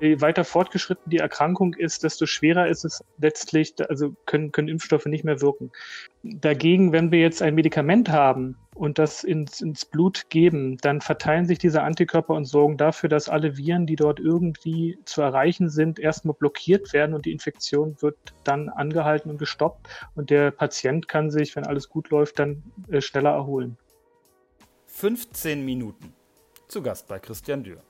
Je weiter fortgeschritten die Erkrankung ist, desto schwerer ist es letztlich, also können, können Impfstoffe nicht mehr wirken. Dagegen, wenn wir jetzt ein Medikament haben und das ins, ins Blut geben, dann verteilen sich diese Antikörper und sorgen dafür, dass alle Viren, die dort irgendwie zu erreichen sind, erstmal blockiert werden und die Infektion wird dann angehalten und gestoppt und der Patient kann sich, wenn alles gut läuft, dann äh, schneller erholen. 15 Minuten. Zu Gast bei Christian Dürr.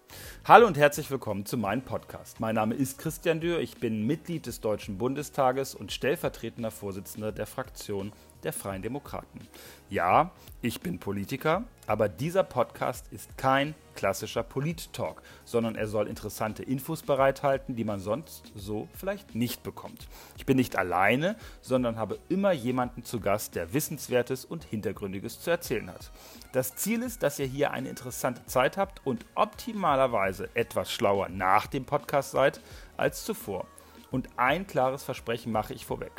Hallo und herzlich willkommen zu meinem Podcast. Mein Name ist Christian Dürr, ich bin Mitglied des Deutschen Bundestages und stellvertretender Vorsitzender der Fraktion der Freien Demokraten. Ja, ich bin Politiker, aber dieser Podcast ist kein klassischer Polit-Talk, sondern er soll interessante Infos bereithalten, die man sonst so vielleicht nicht bekommt. Ich bin nicht alleine, sondern habe immer jemanden zu Gast, der Wissenswertes und Hintergründiges zu erzählen hat. Das Ziel ist, dass ihr hier eine interessante Zeit habt und optimalerweise etwas schlauer nach dem Podcast seid als zuvor. Und ein klares Versprechen mache ich vorweg.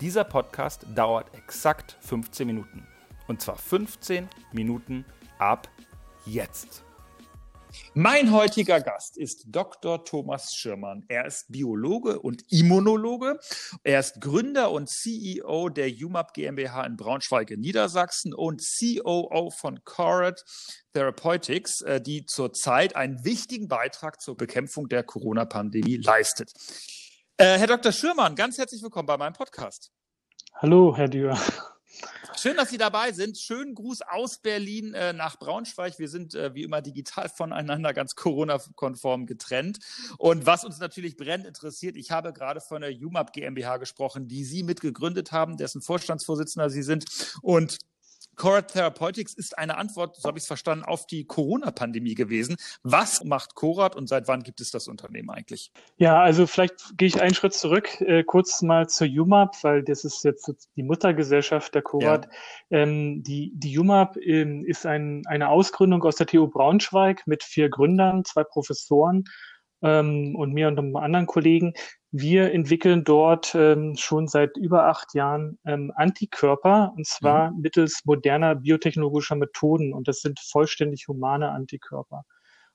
Dieser Podcast dauert exakt 15 Minuten. Und zwar 15 Minuten ab jetzt. Mein heutiger Gast ist Dr. Thomas Schirmann. Er ist Biologe und Immunologe. Er ist Gründer und CEO der UMAP GmbH in Braunschweig in Niedersachsen und COO von Corat Therapeutics, äh, die zurzeit einen wichtigen Beitrag zur Bekämpfung der Corona-Pandemie leistet. Äh, Herr Dr. Schürmann, ganz herzlich willkommen bei meinem Podcast. Hallo, Herr Dürr. Schön, dass Sie dabei sind. Schönen Gruß aus Berlin äh, nach Braunschweig. Wir sind äh, wie immer digital voneinander ganz Corona-konform getrennt. Und was uns natürlich brennend interessiert, ich habe gerade von der UMAP GmbH gesprochen, die Sie mitgegründet haben, dessen Vorstandsvorsitzender Sie sind. Und Corat Therapeutics ist eine Antwort, so habe ich es verstanden, auf die Corona-Pandemie gewesen. Was macht Corat und seit wann gibt es das Unternehmen eigentlich? Ja, also vielleicht gehe ich einen Schritt zurück, äh, kurz mal zur UMAP, weil das ist jetzt die Muttergesellschaft der Corat. Ja. Ähm, die, die UMAP ähm, ist ein, eine Ausgründung aus der TU Braunschweig mit vier Gründern, zwei Professoren ähm, und mir und einem anderen Kollegen. Wir entwickeln dort ähm, schon seit über acht Jahren ähm, Antikörper, und zwar mhm. mittels moderner biotechnologischer Methoden. Und das sind vollständig humane Antikörper.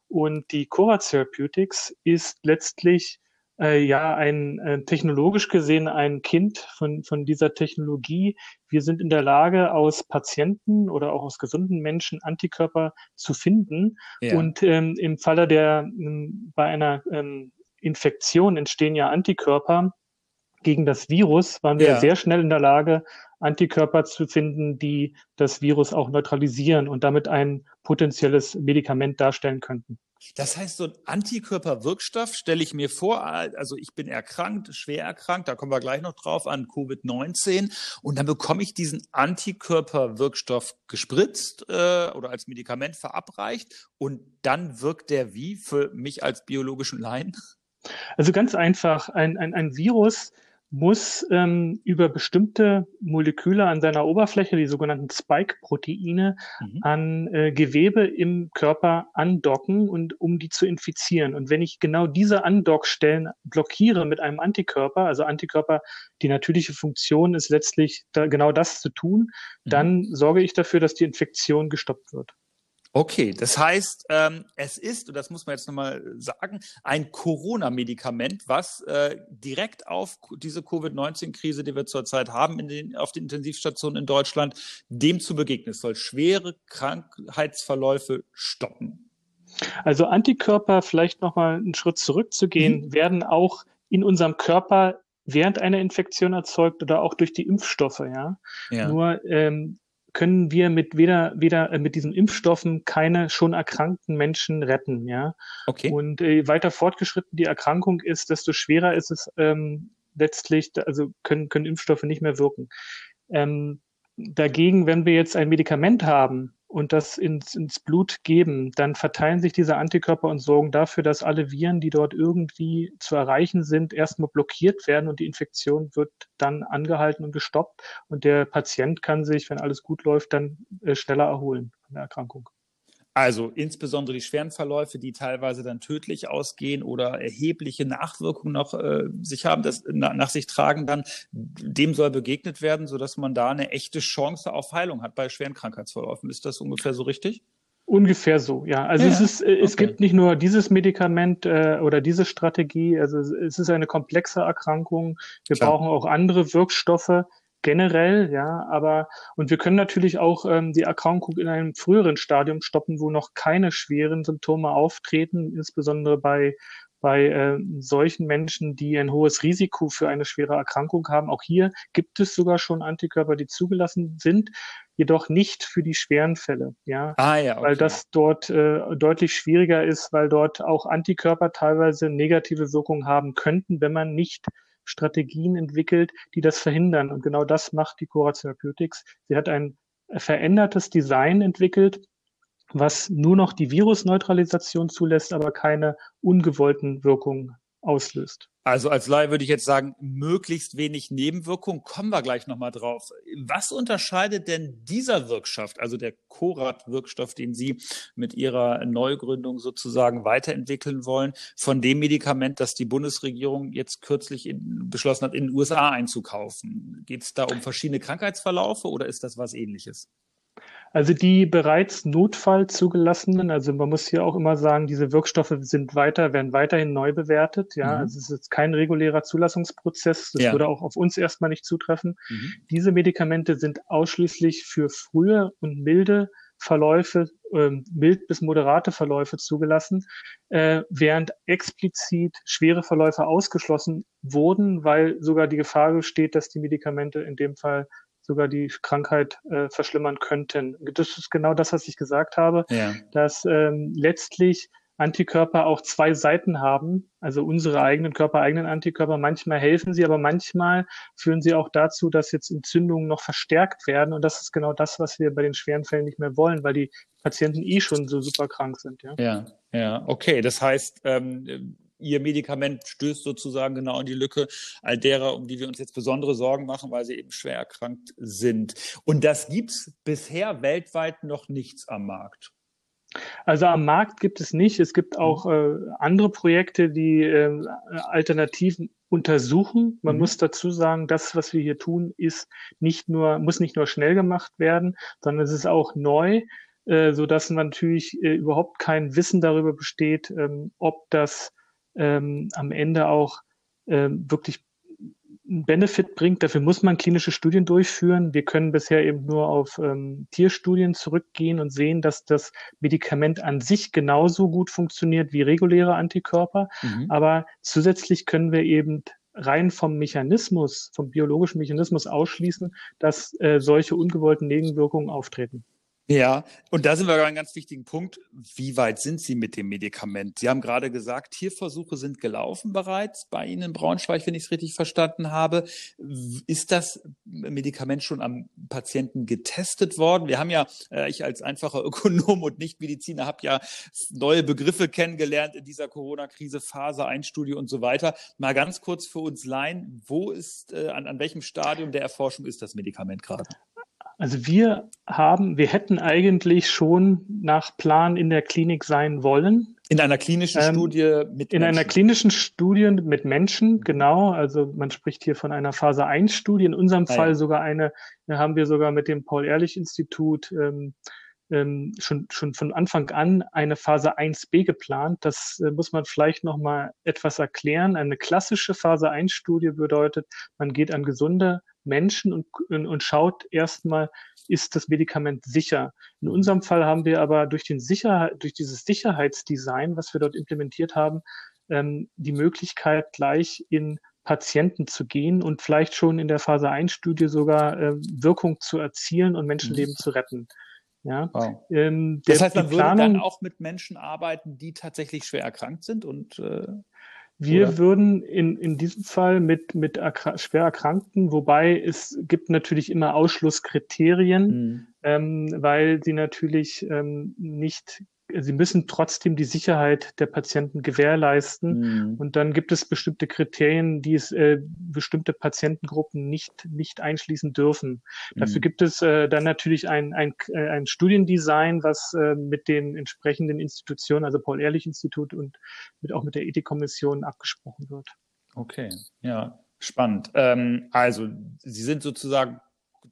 Und die Cora Therapeutics ist letztlich äh, ja ein äh, technologisch gesehen ein Kind von, von dieser Technologie. Wir sind in der Lage, aus Patienten oder auch aus gesunden Menschen Antikörper zu finden. Ja. Und ähm, im Falle der ähm, bei einer ähm, Infektion entstehen ja Antikörper gegen das Virus, waren wir ja. sehr schnell in der Lage, Antikörper zu finden, die das Virus auch neutralisieren und damit ein potenzielles Medikament darstellen könnten. Das heißt, so ein Antikörperwirkstoff stelle ich mir vor, also ich bin erkrankt, schwer erkrankt, da kommen wir gleich noch drauf an Covid-19 und dann bekomme ich diesen Antikörperwirkstoff gespritzt äh, oder als Medikament verabreicht und dann wirkt der wie für mich als biologischen Laien? Also ganz einfach, ein, ein, ein Virus muss ähm, über bestimmte Moleküle an seiner Oberfläche, die sogenannten Spike-Proteine, mhm. an äh, Gewebe im Körper andocken und um die zu infizieren. Und wenn ich genau diese Andockstellen blockiere mit einem Antikörper, also Antikörper, die natürliche Funktion ist letztlich da, genau das zu tun, mhm. dann sorge ich dafür, dass die Infektion gestoppt wird. Okay, das heißt, ähm, es ist, und das muss man jetzt nochmal sagen, ein Corona-Medikament, was äh, direkt auf diese Covid-19-Krise, die wir zurzeit haben, in den, auf den Intensivstationen in Deutschland, dem zu begegnen. Es soll schwere Krankheitsverläufe stoppen. Also Antikörper, vielleicht nochmal einen Schritt zurückzugehen, mhm. werden auch in unserem Körper während einer Infektion erzeugt oder auch durch die Impfstoffe, ja. ja. Nur ähm, können wir mit weder, weder äh, mit diesen Impfstoffen keine schon erkrankten Menschen retten, ja. Okay. Und äh, weiter fortgeschritten die Erkrankung ist, desto schwerer ist es ähm, letztlich, also können, können Impfstoffe nicht mehr wirken. Ähm, dagegen, wenn wir jetzt ein Medikament haben, und das ins, ins Blut geben, dann verteilen sich diese Antikörper und sorgen dafür, dass alle Viren, die dort irgendwie zu erreichen sind, erstmal blockiert werden und die Infektion wird dann angehalten und gestoppt und der Patient kann sich, wenn alles gut läuft, dann äh, schneller erholen von der Erkrankung. Also insbesondere die schweren Verläufe, die teilweise dann tödlich ausgehen oder erhebliche Nachwirkungen noch äh, sich haben, das na, nach sich tragen, dann dem soll begegnet werden, sodass man da eine echte Chance auf Heilung hat bei schweren Krankheitsverläufen. Ist das ungefähr so richtig? Ungefähr so, ja. Also ja, es ist, äh, es okay. gibt nicht nur dieses Medikament äh, oder diese Strategie, also es ist eine komplexe Erkrankung. Wir Klar. brauchen auch andere Wirkstoffe generell, ja, aber und wir können natürlich auch ähm, die Erkrankung in einem früheren Stadium stoppen, wo noch keine schweren Symptome auftreten, insbesondere bei bei äh, solchen Menschen, die ein hohes Risiko für eine schwere Erkrankung haben. Auch hier gibt es sogar schon Antikörper, die zugelassen sind, jedoch nicht für die schweren Fälle. Ja, ah, ja okay. weil das dort äh, deutlich schwieriger ist, weil dort auch Antikörper teilweise negative Wirkungen haben könnten, wenn man nicht Strategien entwickelt, die das verhindern. Und genau das macht die Cora Therapeutics. Sie hat ein verändertes Design entwickelt, was nur noch die Virusneutralisation zulässt, aber keine ungewollten Wirkungen auslöst. Also als Laie würde ich jetzt sagen, möglichst wenig Nebenwirkungen. Kommen wir gleich nochmal drauf. Was unterscheidet denn dieser Wirkstoff, also der Corat-Wirkstoff, den Sie mit Ihrer Neugründung sozusagen weiterentwickeln wollen, von dem Medikament, das die Bundesregierung jetzt kürzlich in, beschlossen hat, in den USA einzukaufen? Geht es da um verschiedene Krankheitsverlaufe oder ist das was ähnliches? Also die bereits Notfall zugelassenen, also man muss hier auch immer sagen, diese Wirkstoffe sind weiter, werden weiterhin neu bewertet. Ja, mhm. also es ist jetzt kein regulärer Zulassungsprozess. Das ja. würde auch auf uns erstmal nicht zutreffen. Mhm. Diese Medikamente sind ausschließlich für frühe und milde Verläufe, äh, mild bis moderate Verläufe zugelassen, äh, während explizit schwere Verläufe ausgeschlossen wurden, weil sogar die Gefahr besteht, dass die Medikamente in dem Fall sogar die Krankheit äh, verschlimmern könnten. Das ist genau das, was ich gesagt habe, ja. dass ähm, letztlich Antikörper auch zwei Seiten haben, also unsere eigenen körpereigenen Antikörper. Manchmal helfen sie, aber manchmal führen sie auch dazu, dass jetzt Entzündungen noch verstärkt werden. Und das ist genau das, was wir bei den schweren Fällen nicht mehr wollen, weil die Patienten eh schon so super krank sind. Ja, ja, ja. okay. Das heißt, ähm, ihr Medikament stößt sozusagen genau in die Lücke all derer, um die wir uns jetzt besondere Sorgen machen, weil sie eben schwer erkrankt sind. Und das gibt's bisher weltweit noch nichts am Markt. Also am Markt gibt es nicht. Es gibt auch mhm. äh, andere Projekte, die äh, Alternativen untersuchen. Man mhm. muss dazu sagen, das, was wir hier tun, ist nicht nur, muss nicht nur schnell gemacht werden, sondern es ist auch neu, äh, so dass man natürlich äh, überhaupt kein Wissen darüber besteht, ähm, ob das ähm, am Ende auch ähm, wirklich einen Benefit bringt. Dafür muss man klinische Studien durchführen. Wir können bisher eben nur auf ähm, Tierstudien zurückgehen und sehen, dass das Medikament an sich genauso gut funktioniert wie reguläre Antikörper. Mhm. Aber zusätzlich können wir eben rein vom Mechanismus, vom biologischen Mechanismus ausschließen, dass äh, solche ungewollten Nebenwirkungen auftreten. Ja, und da sind wir bei einem ganz wichtigen Punkt. Wie weit sind Sie mit dem Medikament? Sie haben gerade gesagt, Tierversuche sind gelaufen bereits bei Ihnen in Braunschweig, wenn ich es richtig verstanden habe. Ist das Medikament schon am Patienten getestet worden? Wir haben ja, äh, ich als einfacher Ökonom und Nichtmediziner habe ja neue Begriffe kennengelernt in dieser Corona-Krise, Phase 1 Studie und so weiter. Mal ganz kurz für uns Laien, wo ist, äh, an, an welchem Stadium der Erforschung ist das Medikament gerade? Also wir haben, wir hätten eigentlich schon nach Plan in der Klinik sein wollen. In einer klinischen ähm, Studie mit In Menschen. einer klinischen Studie mit Menschen, genau. Also man spricht hier von einer Phase 1 Studie. In unserem ah, Fall ja. sogar eine, haben wir sogar mit dem Paul-Ehrlich-Institut ähm, ähm, schon, schon von Anfang an eine Phase 1b geplant. Das äh, muss man vielleicht nochmal etwas erklären. Eine klassische Phase 1 Studie bedeutet, man geht an gesunde Menschen und, und schaut erstmal, ist das Medikament sicher. In unserem Fall haben wir aber durch, den Sicherheit, durch dieses Sicherheitsdesign, was wir dort implementiert haben, ähm, die Möglichkeit, gleich in Patienten zu gehen und vielleicht schon in der Phase 1 Studie sogar äh, Wirkung zu erzielen und Menschenleben mhm. zu retten. Ja. Wow. Ähm, der, das heißt, man Planung, würde dann auch mit Menschen arbeiten, die tatsächlich schwer erkrankt sind und äh wir Oder? würden in, in diesem Fall mit, mit schwer Erkrankten, wobei es gibt natürlich immer Ausschlusskriterien, mhm. ähm, weil sie natürlich ähm, nicht sie müssen trotzdem die Sicherheit der Patienten gewährleisten. Mhm. Und dann gibt es bestimmte Kriterien, die es äh, bestimmte Patientengruppen nicht, nicht einschließen dürfen. Mhm. Dafür gibt es äh, dann natürlich ein, ein, äh, ein Studiendesign, was äh, mit den entsprechenden Institutionen, also Paul-Ehrlich-Institut und mit, auch mit der Ethikkommission abgesprochen wird. Okay, ja, spannend. Ähm, also, Sie sind sozusagen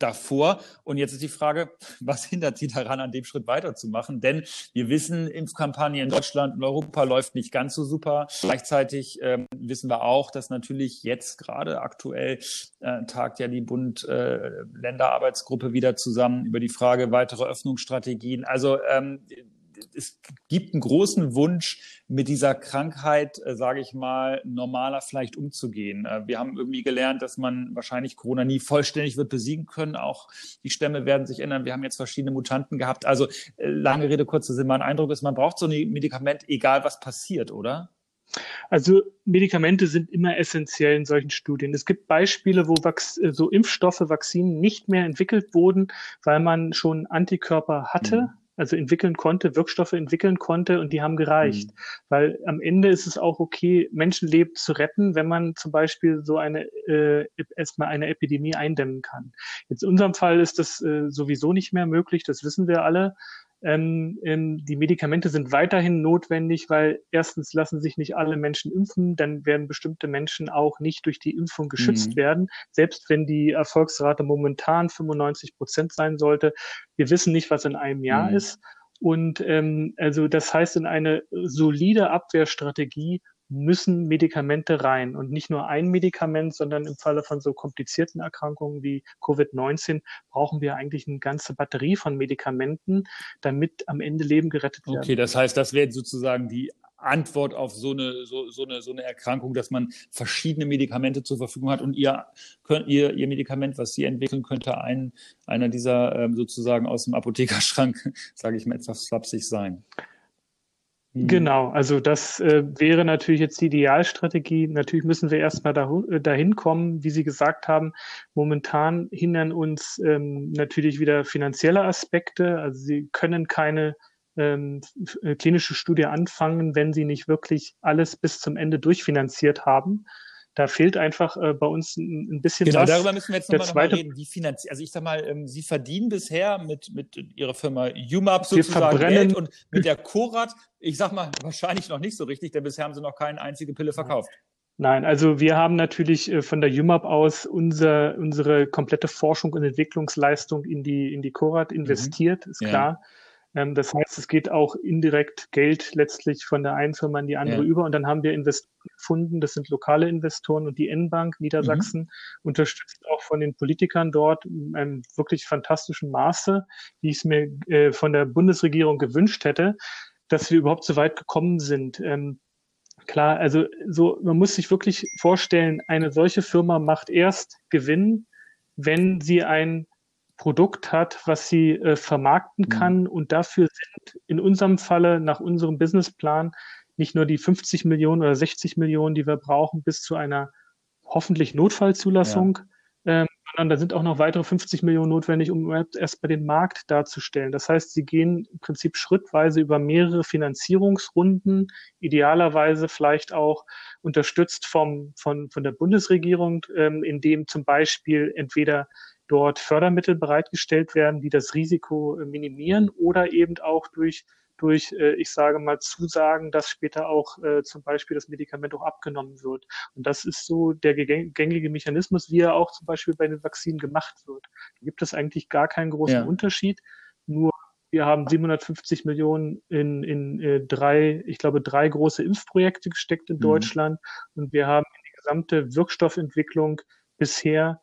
davor. Und jetzt ist die Frage, was hindert Sie daran, an dem Schritt weiterzumachen? Denn wir wissen, Impfkampagne in Deutschland und Europa läuft nicht ganz so super. Gleichzeitig ähm, wissen wir auch, dass natürlich jetzt gerade aktuell äh, tagt ja die Bund-Länder-Arbeitsgruppe äh, wieder zusammen über die Frage weitere Öffnungsstrategien. Also ähm, es gibt einen großen Wunsch, mit dieser Krankheit, äh, sage ich mal, normaler vielleicht umzugehen. Äh, wir haben irgendwie gelernt, dass man wahrscheinlich Corona nie vollständig wird besiegen können. Auch die Stämme werden sich ändern. Wir haben jetzt verschiedene Mutanten gehabt. Also äh, lange Rede, kurzer Sinn. Mein Eindruck ist, man braucht so ein Medikament, egal was passiert, oder? Also Medikamente sind immer essentiell in solchen Studien. Es gibt Beispiele, wo Vax äh, so Impfstoffe, Vakzinen nicht mehr entwickelt wurden, weil man schon Antikörper hatte. Mhm also entwickeln konnte, Wirkstoffe entwickeln konnte und die haben gereicht. Mhm. Weil am Ende ist es auch okay, Menschenleben zu retten, wenn man zum Beispiel so eine äh, erstmal eine Epidemie eindämmen kann. Jetzt in unserem Fall ist das äh, sowieso nicht mehr möglich, das wissen wir alle. Ähm, ähm, die Medikamente sind weiterhin notwendig, weil erstens lassen sich nicht alle Menschen impfen, dann werden bestimmte Menschen auch nicht durch die Impfung geschützt mhm. werden, selbst wenn die Erfolgsrate momentan 95 Prozent sein sollte. Wir wissen nicht, was in einem Jahr mhm. ist. Und ähm, also das heißt, in eine solide Abwehrstrategie müssen Medikamente rein und nicht nur ein Medikament, sondern im Falle von so komplizierten Erkrankungen wie Covid-19 brauchen wir eigentlich eine ganze Batterie von Medikamenten, damit am Ende Leben gerettet werden. Okay, das heißt, das wäre sozusagen die Antwort auf so eine, so, so, eine, so eine Erkrankung, dass man verschiedene Medikamente zur Verfügung hat und ihr, könnt, ihr, ihr Medikament, was Sie entwickeln, könnte ein, einer dieser ähm, sozusagen aus dem Apothekerschrank, sage ich mal etwas flapsig sein. Mhm. Genau, also das äh, wäre natürlich jetzt die Idealstrategie. Natürlich müssen wir erstmal äh, dahin kommen, wie Sie gesagt haben. Momentan hindern uns ähm, natürlich wieder finanzielle Aspekte. Also Sie können keine ähm, äh, klinische Studie anfangen, wenn Sie nicht wirklich alles bis zum Ende durchfinanziert haben. Da fehlt einfach äh, bei uns ein, ein bisschen genau, was. Genau, darüber müssen wir jetzt nochmal noch mal reden. Wie finanziell, also ich sag mal, ähm, Sie verdienen bisher mit, mit Ihrer Firma UMAP sozusagen Geld und mit der Corat, ich sag mal, wahrscheinlich noch nicht so richtig, denn bisher haben Sie noch keine einzige Pille verkauft. Nein, also wir haben natürlich äh, von der UMAP aus unser, unsere komplette Forschung und Entwicklungsleistung in die, in die Corat mhm. investiert, mhm. ist klar. Ja. Ähm, das heißt, es geht auch indirekt Geld letztlich von der einen Firma in die andere ja. über. Und dann haben wir Investoren gefunden, das sind lokale Investoren und die N-Bank Niedersachsen mhm. unterstützt auch von den Politikern dort in einem wirklich fantastischen Maße, wie ich es mir äh, von der Bundesregierung gewünscht hätte, dass wir überhaupt so weit gekommen sind. Ähm, klar, also so, man muss sich wirklich vorstellen, eine solche Firma macht erst Gewinn, wenn sie ein Produkt hat, was sie äh, vermarkten mhm. kann. Und dafür sind in unserem Falle, nach unserem Businessplan, nicht nur die 50 Millionen oder 60 Millionen, die wir brauchen, bis zu einer hoffentlich Notfallzulassung, ja. ähm, sondern da sind auch noch weitere 50 Millionen notwendig, um erst bei den Markt darzustellen. Das heißt, sie gehen im Prinzip schrittweise über mehrere Finanzierungsrunden, idealerweise vielleicht auch unterstützt vom, von, von der Bundesregierung, ähm, indem zum Beispiel entweder dort Fördermittel bereitgestellt werden, die das Risiko äh, minimieren oder eben auch durch durch, äh, ich sage mal, Zusagen, dass später auch äh, zum Beispiel das Medikament auch abgenommen wird. Und das ist so der gängige Mechanismus, wie er auch zum Beispiel bei den Vakzinen gemacht wird. Da gibt es eigentlich gar keinen großen ja. Unterschied. Nur wir haben 750 Millionen in, in äh, drei, ich glaube, drei große Impfprojekte gesteckt in mhm. Deutschland und wir haben in die gesamte Wirkstoffentwicklung bisher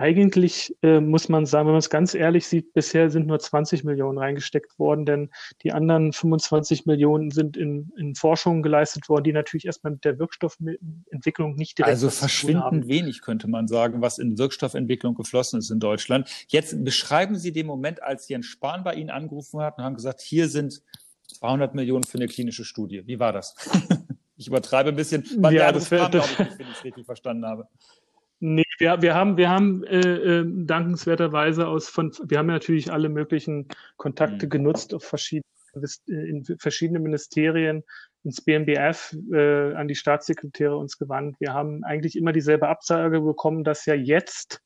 eigentlich äh, muss man sagen, wenn man es ganz ehrlich sieht, bisher sind nur 20 Millionen reingesteckt worden, denn die anderen 25 Millionen sind in, in Forschungen geleistet worden, die natürlich erstmal mit der Wirkstoffentwicklung nicht direkt. Also verschwindend wenig könnte man sagen, was in Wirkstoffentwicklung geflossen ist in Deutschland. Jetzt beschreiben Sie den Moment, als Jens Spahn bei Ihnen angerufen hat und haben gesagt, hier sind 200 Millionen für eine klinische Studie. Wie war das? ich übertreibe ein bisschen, weil ja, das wäre, glaube ich, nicht, wenn ich es richtig verstanden habe. Nee, wir, wir haben, wir haben äh, äh, dankenswerterweise aus von, wir haben ja natürlich alle möglichen Kontakte mhm. genutzt auf verschiedene, in verschiedene Ministerien, ins BMBF, äh, an die Staatssekretäre uns gewandt. Wir haben eigentlich immer dieselbe Absage bekommen, dass ja jetzt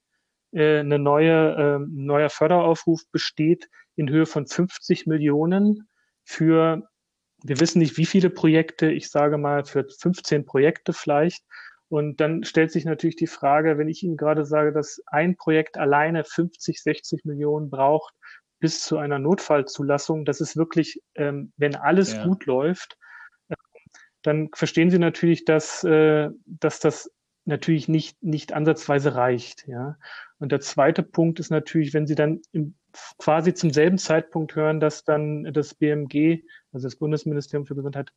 äh, eine neue, äh, neuer Förderaufruf besteht in Höhe von 50 Millionen für, wir wissen nicht wie viele Projekte, ich sage mal für 15 Projekte vielleicht, Und dann stellt sich natürlich die Frage, wenn ich Ihnen gerade sage, dass ein Projekt alleine 50, 60 Millionen braucht bis zu einer Notfallzulassung, das ist wirklich, ähm, wenn alles ja. gut läuft, äh, dann verstehen Sie natürlich, dass, äh, dass das natürlich nicht, nicht ansatzweise reicht. Ja. Und der zweite Punkt ist natürlich, wenn Sie dann im, quasi zum selben Zeitpunkt hören, dass dann das BMG, also das Bundesministerium für Gesundheit,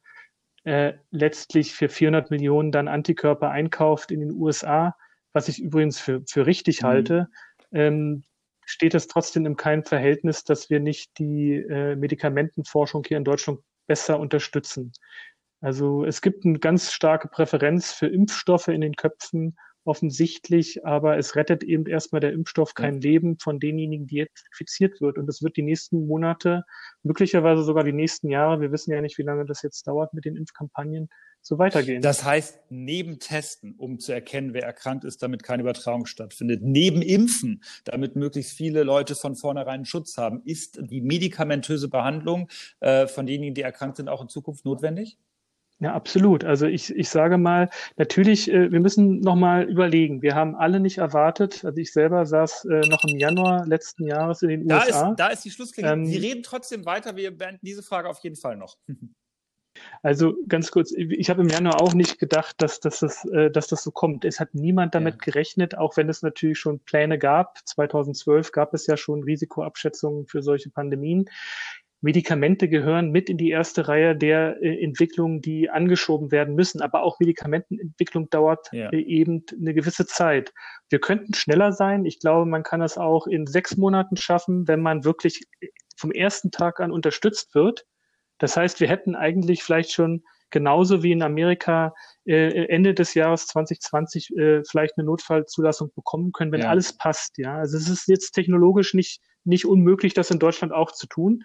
äh, letztlich für 400 Millionen dann Antikörper einkauft in den USA, was ich übrigens für, für richtig mhm. halte, ähm, steht es trotzdem in keinem Verhältnis, dass wir nicht die äh, Medikamentenforschung hier in Deutschland besser unterstützen. Also es gibt eine ganz starke Präferenz für Impfstoffe in den Köpfen offensichtlich, aber es rettet eben erstmal der Impfstoff kein ja. Leben von denjenigen, die jetzt infiziert wird. Und das wird die nächsten Monate, möglicherweise sogar die nächsten Jahre, wir wissen ja nicht, wie lange das jetzt dauert mit den Impfkampagnen, so weitergehen. Das heißt, neben Testen, um zu erkennen, wer erkrankt ist, damit keine Übertragung stattfindet, neben Impfen, damit möglichst viele Leute von vornherein Schutz haben, ist die medikamentöse Behandlung äh, von denjenigen, die erkrankt sind, auch in Zukunft notwendig? Ja, absolut. Also ich, ich sage mal, natürlich, äh, wir müssen nochmal überlegen. Wir haben alle nicht erwartet, also ich selber saß äh, noch im Januar letzten Jahres in den da USA. Ist, da ist die Schlussklinge. Ähm, Sie reden trotzdem weiter, wir beenden diese Frage auf jeden Fall noch. Also ganz kurz, ich habe im Januar auch nicht gedacht, dass, dass, das, äh, dass das so kommt. Es hat niemand damit ja. gerechnet, auch wenn es natürlich schon Pläne gab. 2012 gab es ja schon Risikoabschätzungen für solche Pandemien. Medikamente gehören mit in die erste Reihe der äh, Entwicklungen, die angeschoben werden müssen. Aber auch Medikamentenentwicklung dauert ja. äh, eben eine gewisse Zeit. Wir könnten schneller sein. Ich glaube, man kann das auch in sechs Monaten schaffen, wenn man wirklich vom ersten Tag an unterstützt wird. Das heißt, wir hätten eigentlich vielleicht schon genauso wie in Amerika äh, Ende des Jahres 2020 äh, vielleicht eine Notfallzulassung bekommen können, wenn ja. alles passt. Ja, also es ist jetzt technologisch nicht nicht unmöglich, das in Deutschland auch zu tun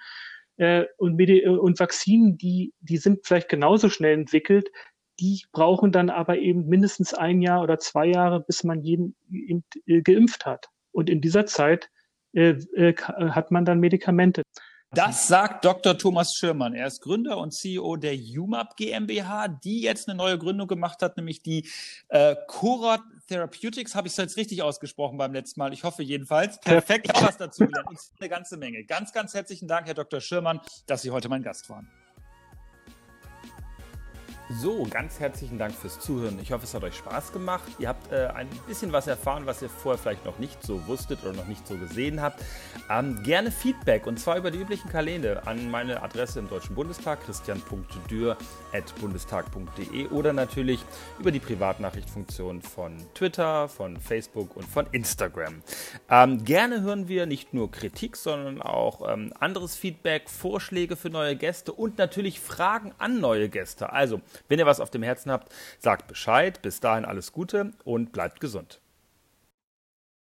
äh, und, Medi und Vakzinen, die, die sind vielleicht genauso schnell entwickelt, die brauchen dann aber eben mindestens ein Jahr oder zwei Jahre, bis man jeden äh, geimpft hat. Und in dieser Zeit äh, äh, hat man dann Medikamente. Das sagt Dr. Thomas Schirmann. Er ist Gründer und CEO der UMAP GmbH, die jetzt eine neue Gründung gemacht hat, nämlich die äh, Corat Therapeutics. Habe ich es jetzt richtig ausgesprochen beim letzten Mal? Ich hoffe jedenfalls. Perfekt, ich habe was dazu gelernt. Und eine ganze Menge. Ganz, ganz herzlichen Dank, Herr Dr. Schirmann, dass Sie heute mein Gast waren. So, ganz herzlichen Dank fürs Zuhören. Ich hoffe, es hat euch Spaß gemacht. Ihr habt äh, ein bisschen was erfahren, was ihr vorher vielleicht noch nicht so wusstet oder noch nicht so gesehen habt. Ähm, gerne Feedback und zwar über die üblichen Kanäle an meine Adresse im Deutschen Bundestag, christian.dürr.bundestag.de oder natürlich über die Privatnachrichtfunktion von Twitter, von Facebook und von Instagram. Ähm, gerne hören wir nicht nur Kritik, sondern auch ähm, anderes Feedback, Vorschläge für neue Gäste und natürlich Fragen an neue Gäste. Also wenn ihr was auf dem Herzen habt, sagt Bescheid. Bis dahin alles Gute und bleibt gesund.